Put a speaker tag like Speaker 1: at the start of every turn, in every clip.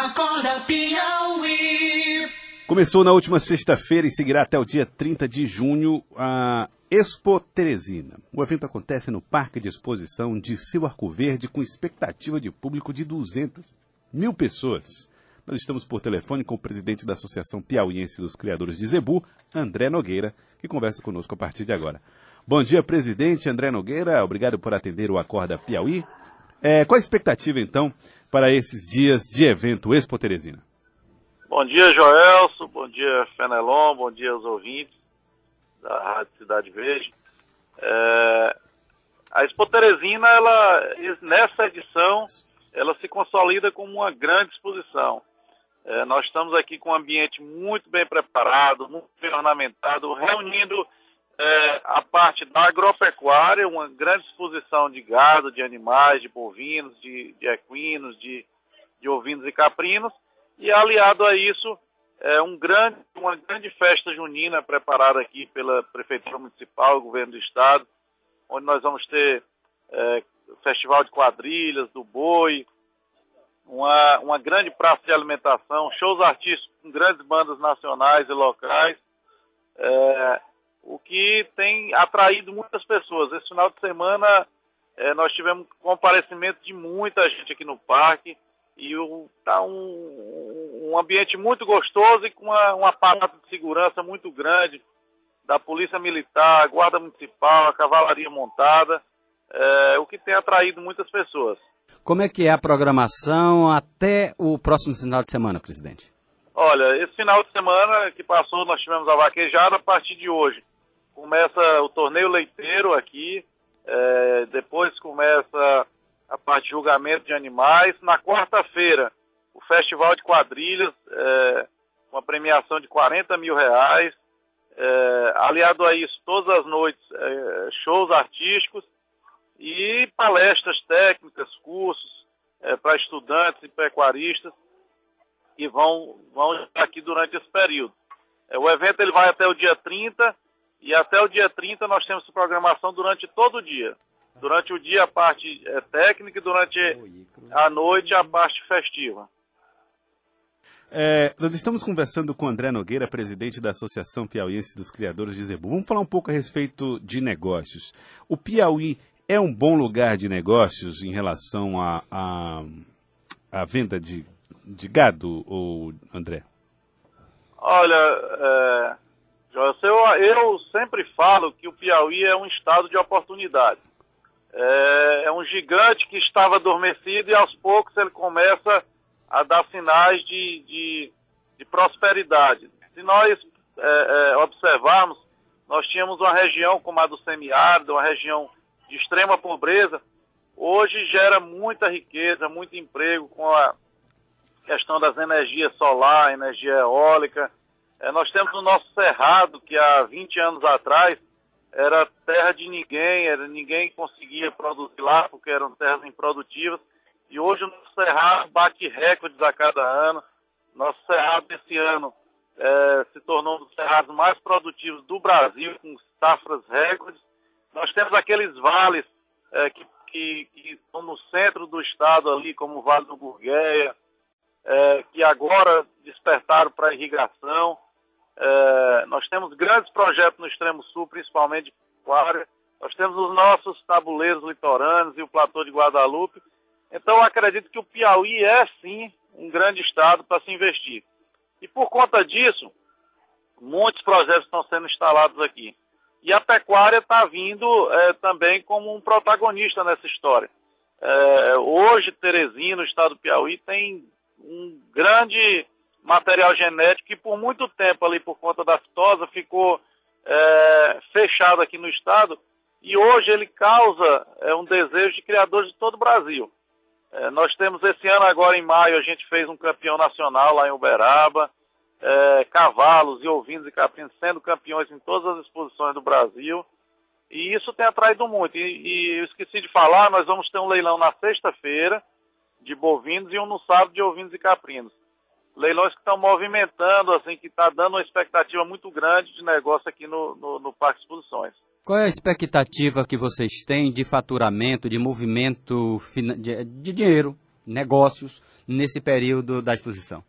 Speaker 1: Acorda Piauí.
Speaker 2: Começou na última sexta-feira e seguirá até o dia 30 de junho a Expo Teresina. O evento acontece no Parque de Exposição de Seu Arco Verde com expectativa de público de 200 mil pessoas. Nós estamos por telefone com o presidente da Associação Piauiense dos Criadores de Zebu, André Nogueira, que conversa conosco a partir de agora. Bom dia, presidente André Nogueira. Obrigado por atender o Acorda Piauí. É, qual a expectativa, então, para esses dias de evento Expo Teresina?
Speaker 3: Bom dia, Joelso. Bom dia, Fenelon. Bom dia aos ouvintes da Rádio Cidade Verde. É, a Expo Teresina, ela, nessa edição, ela se consolida como uma grande exposição. É, nós estamos aqui com um ambiente muito bem preparado, muito bem ornamentado, reunindo é, a parte da agropecuária, uma grande exposição de gado, de animais, de bovinos, de, de equinos, de, de ovinos e caprinos, e aliado a isso, é um grande, uma grande festa junina preparada aqui pela Prefeitura Municipal, Governo do Estado, onde nós vamos ter é, Festival de Quadrilhas, do Boi, uma, uma grande praça de alimentação, shows artísticos com grandes bandas nacionais e locais, é, o que tem atraído muitas pessoas. Esse final de semana é, nós tivemos comparecimento de muita gente aqui no parque e está um, um, ambiente muito gostoso e com uma, um aparato de segurança muito grande da Polícia Militar, Guarda Municipal, a Cavalaria Montada, é, o que tem atraído muitas pessoas.
Speaker 4: Como é que é a programação até o próximo final de semana, presidente?
Speaker 3: Olha, esse final de semana que passou, nós tivemos a vaquejada a partir de hoje. Começa o torneio leiteiro aqui, é, depois começa a parte de julgamento de animais. Na quarta-feira, o Festival de Quadrilhas, é, uma premiação de 40 mil reais. É, aliado a isso, todas as noites, é, shows artísticos e palestras técnicas, cursos é, para estudantes e pecuaristas que vão, vão estar aqui durante esse período. É, o evento ele vai até o dia 30 e até o dia 30 nós temos programação durante todo o dia. Durante o dia a parte é, técnica e durante a noite a parte festiva.
Speaker 2: É, nós estamos conversando com André Nogueira, presidente da Associação Piauiense dos Criadores de Zebu. Vamos falar um pouco a respeito de negócios. O Piauí é um bom lugar de negócios em relação à a, a, a, venda de, de gado, ou André?
Speaker 3: Olha, é, eu, eu sempre falo que o Piauí é um estado de oportunidade. É, é, um gigante que estava adormecido e aos poucos ele começa a dar sinais de, de, de prosperidade. Se nós é, é, observarmos, nós tínhamos uma região como a do semiárido, uma região de extrema pobreza, hoje gera muita riqueza, muito emprego com a questão das energias solar, energia eólica. É, nós temos o nosso cerrado, que há 20 anos atrás era terra de ninguém, era, ninguém conseguia produzir lá porque eram terras improdutivas. E hoje o nosso cerrado bate recordes a cada ano. Nosso cerrado esse ano é, se tornou um dos cerrados mais produtivos do Brasil, com safras recordes. Nós temos aqueles vales é, que, que, que, estão no centro do estado ali, como o Vale do Gurgueia, é, que agora despertaram para irrigação. É, nós temos grandes projetos no extremo sul, principalmente de pecuária. Nós temos os nossos tabuleiros litorâneos e o platô de Guadalupe. Então, acredito que o Piauí é, sim, um grande estado para se investir. E por conta disso, muitos projetos estão sendo instalados aqui. E a pecuária está vindo é, também como um protagonista nessa história. É, hoje, Teresina, no estado do Piauí, tem um grande material genético que por muito tempo ali, por conta da fitosa, ficou é, fechado aqui no estado. E hoje ele causa é, um desejo de criadores de todo o Brasil. É, nós temos esse ano agora em maio, a gente fez um campeão nacional lá em Uberaba é, cavalos e ovinos e caprinos sendo campeões em todas as exposições do Brasil. E isso tem atraído muito. E, e eu esqueci de falar, nós vamos ter um leilão na sexta-feira de bovinos e um no sábado de ovinos e caprinos. Leilões que estão movimentando, assim, que está dando uma expectativa muito grande de negócio aqui no, no, no Parque Exposições.
Speaker 4: Qual é a expectativa que vocês têm de faturamento, de movimento de, de dinheiro, negócios nesse período da exposição?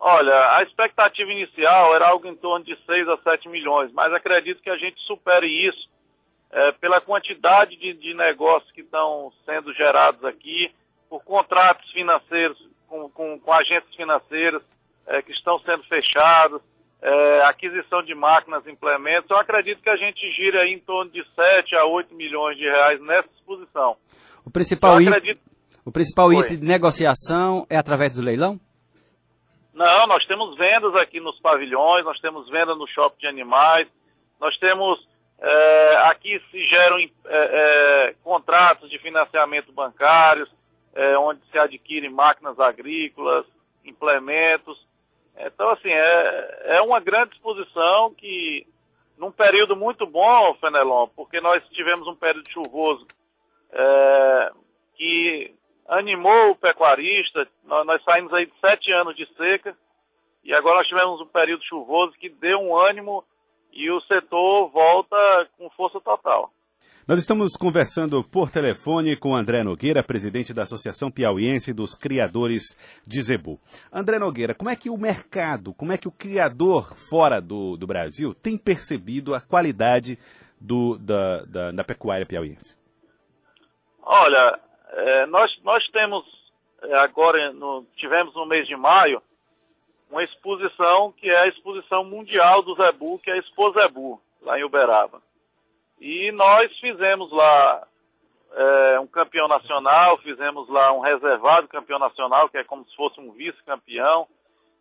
Speaker 3: Olha, a expectativa inicial era algo em torno de 6 a 7 milhões, mas acredito que a gente supere isso é, pela quantidade de, de, negócios que estão sendo gerados aqui, por contratos financeiros com, com, com agentes financeiros é, que estão sendo fechados, é, aquisição de máquinas, implementos. Eu acredito que a gente gira aí em torno de 7 a 8 milhões de reais nessa exposição.
Speaker 4: O principal, acredito... o principal item de negociação é através do leilão?
Speaker 3: Não, nós temos vendas aqui nos pavilhões, nós temos venda no shopping de animais, nós temos é, aqui se geram é, é, contratos de financiamento bancários, é, onde se adquire máquinas agrícolas, implementos. Então, assim, é, é uma grande exposição que, num período muito bom, Fenelon, porque nós tivemos um período chuvoso é, que animou o pecuarista. Nós, nós, saímos aí de sete anos de seca e agora nós tivemos um período chuvoso que deu um ânimo e o setor volta com força total.
Speaker 2: Nós estamos conversando por telefone com André Nogueira, presidente da Associação Piauiense dos Criadores de Zebu. André Nogueira, como é que o mercado, como é que o criador fora do, do Brasil tem percebido a qualidade do, da, da, da pecuária piauiense?
Speaker 3: Olha, é, nós, nós temos é, agora, no, tivemos no mês de maio, uma exposição que é a exposição mundial do Zebu, que é a Expo Zebu, lá em Uberaba. E nós fizemos lá é, um campeão nacional, fizemos lá um reservado campeão nacional, que é como se fosse um vice-campeão.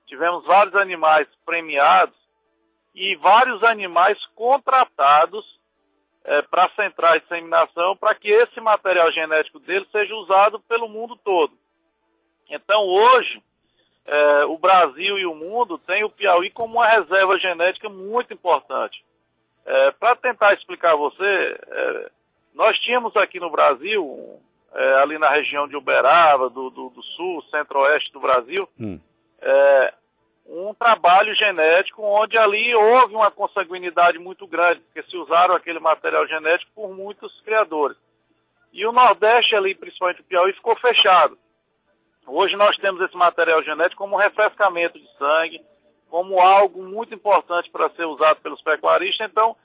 Speaker 3: Tivemos vários animais premiados e vários animais contratados é, para centrais de disseminação para que esse material genético dele seja usado pelo mundo todo. Então hoje, é, o Brasil e o mundo têm o Piauí como uma reserva genética muito importante. É, para tentar explicar a você, é, nós tínhamos aqui no Brasil, é, ali na região de Uberaba, do, do, do sul, centro-oeste do Brasil, hum. É, um trabalho genético onde ali houve uma consanguinidade muito grande, porque se usaram aquele material genético por muitos criadores. E o Nordeste ali, principalmente o Piauí, ficou fechado. Hoje nós temos esse material genético como um refrescamento de sangue, como algo muito importante para ser usado pelos pecuaristas. Então,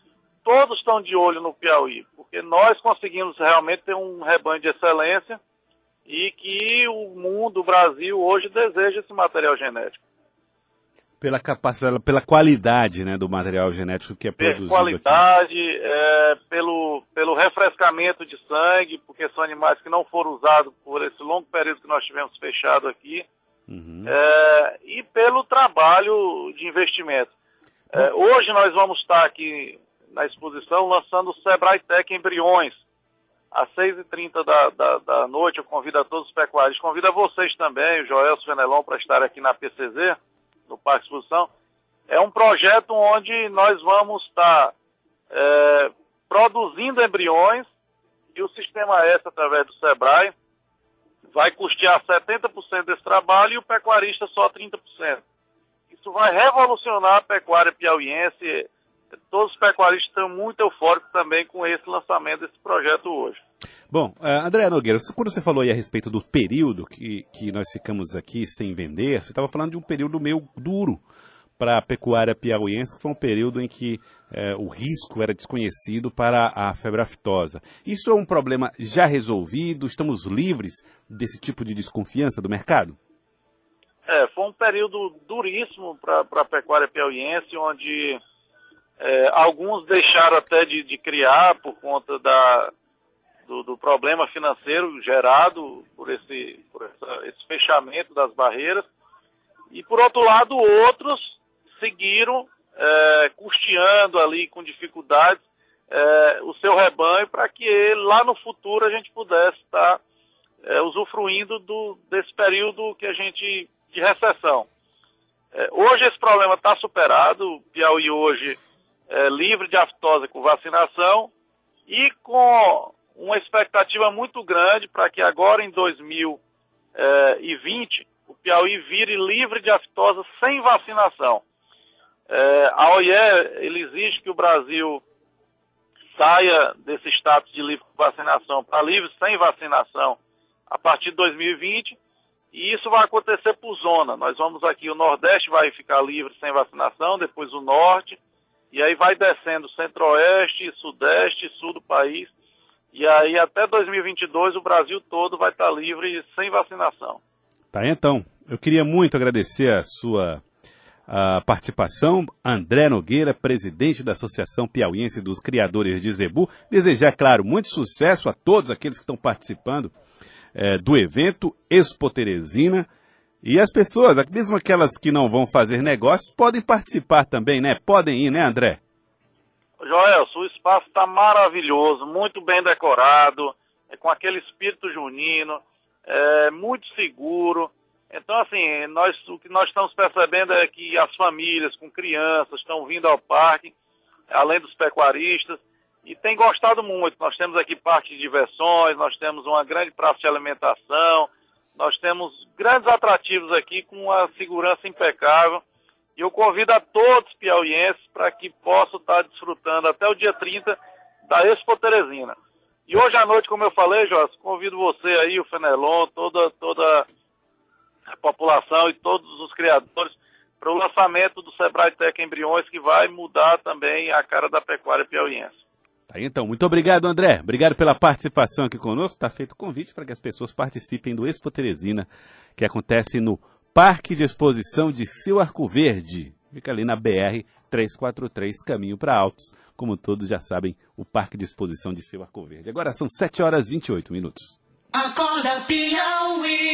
Speaker 3: todos estão de olho no Piauí, porque nós conseguimos realmente ter um rebanho de excelência e que o mundo, o Brasil, hoje deseja esse material genético
Speaker 2: pela capacidade, pela qualidade né, do material genético que é produzido.
Speaker 3: Pela qualidade, é, pelo, pelo refrescamento de sangue, porque são animais que não foram usados por esse longo período que nós tivemos fechado aqui, uhum. é, e pelo trabalho de investimento. É, hoje nós vamos estar aqui na exposição lançando o Sebrae Tech Embriões. Às 6h30 da, da, da noite, eu convido a todos os pecuários, convido a vocês também, o Joel Fenelon, para estar aqui na PCZ no Parque Exposição, é um projeto onde nós vamos estar é, produzindo embriões e o Sistema S, através do SEBRAE, vai custear 70% desse trabalho e o pecuarista só 30%. Isso vai revolucionar a pecuária piauiense. Todos os pecuaristas estão muito eufóricos também com esse lançamento desse projeto hoje.
Speaker 2: Bom, uh, André Nogueira, quando você falou aí a respeito do período que, que nós ficamos aqui sem vender, você estava falando de um período meio duro para a pecuária piauiense, foi um período em que uh, o risco era desconhecido para a febre aftosa. Isso é um problema já resolvido? Estamos livres desse tipo de desconfiança do mercado?
Speaker 3: É, foi um período duríssimo para a pecuária piauiense, onde é, alguns deixaram até de, de criar por conta da, do, do, problema financeiro gerado por, esse, por essa, esse fechamento das barreiras. E, por outro lado, outros seguiram é, custeando ali com dificuldades é, o seu rebanho para que lá no futuro a gente pudesse estar é, usufruindo do, desse período que a gente de recessão. É, hoje esse problema está superado, o Piauí hoje é livre de aftose com vacinação e com uma expectativa muito grande para que agora em 2020 o Piauí vire livre de aftosa sem vacinação. É, a OIE ele exige que o Brasil saia desse status de livre vacinação para livre sem vacinação a partir de 2020 E isso vai acontecer por zona. Nós vamos aqui, o Nordeste vai ficar livre sem vacinação, depois o Norte, e aí vai descendo Centro-Oeste, Sudeste, Sul do país. E aí até 2022 o Brasil todo vai estar livre sem vacinação.
Speaker 2: Tá, então. Eu queria muito agradecer a sua a participação. André Nogueira, presidente da Associação Piauiense dos Criadores de Zebu. Desejar, claro, muito sucesso a todos aqueles que estão participando é, do evento Expo Teresina. E as pessoas, mesmo aquelas que não vão fazer negócios, podem participar também, né? Podem ir, né, André?
Speaker 3: Joel, o espaço está maravilhoso, muito bem decorado, é com aquele espírito junino, é muito seguro. Então, assim, nós, o que nós estamos percebendo é que as famílias com crianças estão vindo ao parque, além dos pecuaristas, e tem gostado muito. Nós temos aqui parque de diversões, nós temos uma grande praça de alimentação, nós temos grandes atrativos aqui com uma segurança impecável. E eu convido a todos piauienses para que possam estar desfrutando até o dia 30 da Expo Teresina. E hoje à noite, como eu falei, Jorge, convido você aí, o Fenelon, toda, toda a população e todos os criadores para o lançamento do Sebrae Tech Embriões, que vai mudar também a cara da pecuária piauiense.
Speaker 2: Tá, então, muito obrigado, André. Obrigado pela participação aqui conosco. Está feito o convite para que as pessoas participem do Expo Teresina, que acontece no Parque de Exposição de Seu Arco Verde. Fica ali na BR 343, caminho para Altos. Como todos já sabem, o Parque de Exposição de Seu Arco Verde. Agora são 7 horas e 28 minutos.
Speaker 1: Acorda Piauí.